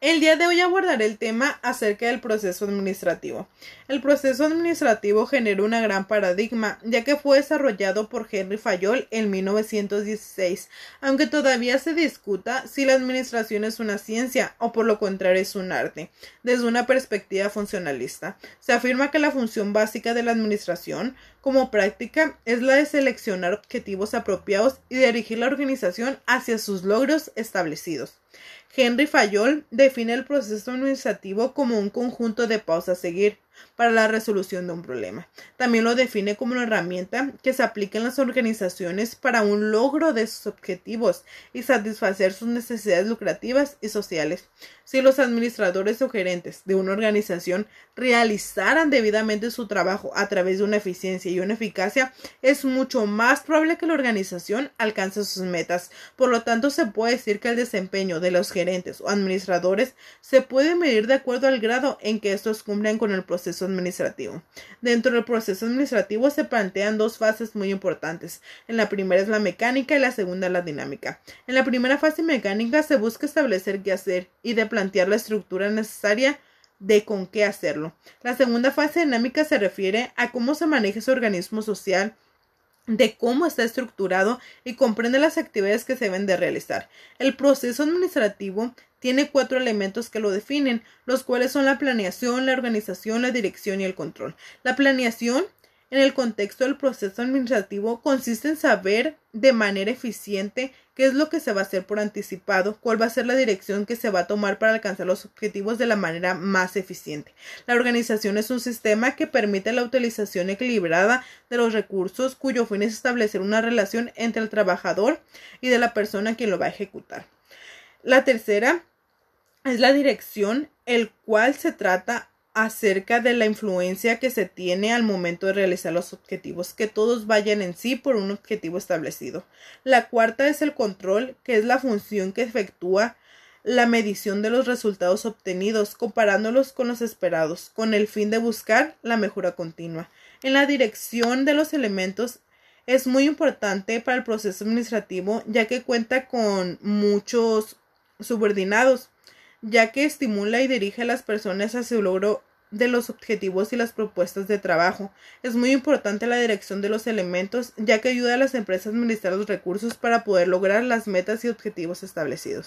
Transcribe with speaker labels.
Speaker 1: El día de hoy abordaré el tema acerca del proceso administrativo. El proceso administrativo generó una gran paradigma, ya que fue desarrollado por Henry Fayol en 1916, aunque todavía se discuta si la administración es una ciencia o por lo contrario es un arte. Desde una perspectiva funcionalista, se afirma que la función básica de la administración como práctica es la de seleccionar objetivos apropiados y dirigir la organización hacia sus logros establecidos. Henry Fayol define el proceso administrativo como un conjunto de pausas a seguir para la resolución de un problema. También lo define como una herramienta que se aplica en las organizaciones para un logro de sus objetivos y satisfacer sus necesidades lucrativas y sociales. Si los administradores o gerentes de una organización realizaran debidamente su trabajo a través de una eficiencia y una eficacia, es mucho más probable que la organización alcance sus metas. Por lo tanto, se puede decir que el desempeño de los gerentes o administradores se puede medir de acuerdo al grado en que estos cumplen con el proceso administrativo. Dentro del proceso administrativo se plantean dos fases muy importantes. En la primera es la mecánica y la segunda la dinámica. En la primera fase mecánica se busca establecer qué hacer y de plantear la estructura necesaria de con qué hacerlo. La segunda fase dinámica se refiere a cómo se maneja ese organismo social de cómo está estructurado y comprende las actividades que se deben de realizar. El proceso administrativo tiene cuatro elementos que lo definen, los cuales son la planeación, la organización, la dirección y el control. La planeación en el contexto del proceso administrativo consiste en saber de manera eficiente qué es lo que se va a hacer por anticipado, cuál va a ser la dirección que se va a tomar para alcanzar los objetivos de la manera más eficiente. La organización es un sistema que permite la utilización equilibrada de los recursos cuyo fin es establecer una relación entre el trabajador y de la persona quien lo va a ejecutar. La tercera es la dirección, el cual se trata acerca de la influencia que se tiene al momento de realizar los objetivos, que todos vayan en sí por un objetivo establecido. La cuarta es el control, que es la función que efectúa la medición de los resultados obtenidos, comparándolos con los esperados, con el fin de buscar la mejora continua. En la dirección de los elementos es muy importante para el proceso administrativo, ya que cuenta con muchos subordinados, ya que estimula y dirige a las personas hacia el logro de los objetivos y las propuestas de trabajo. Es muy importante la dirección de los elementos, ya que ayuda a las empresas a administrar los recursos para poder lograr las metas y objetivos establecidos.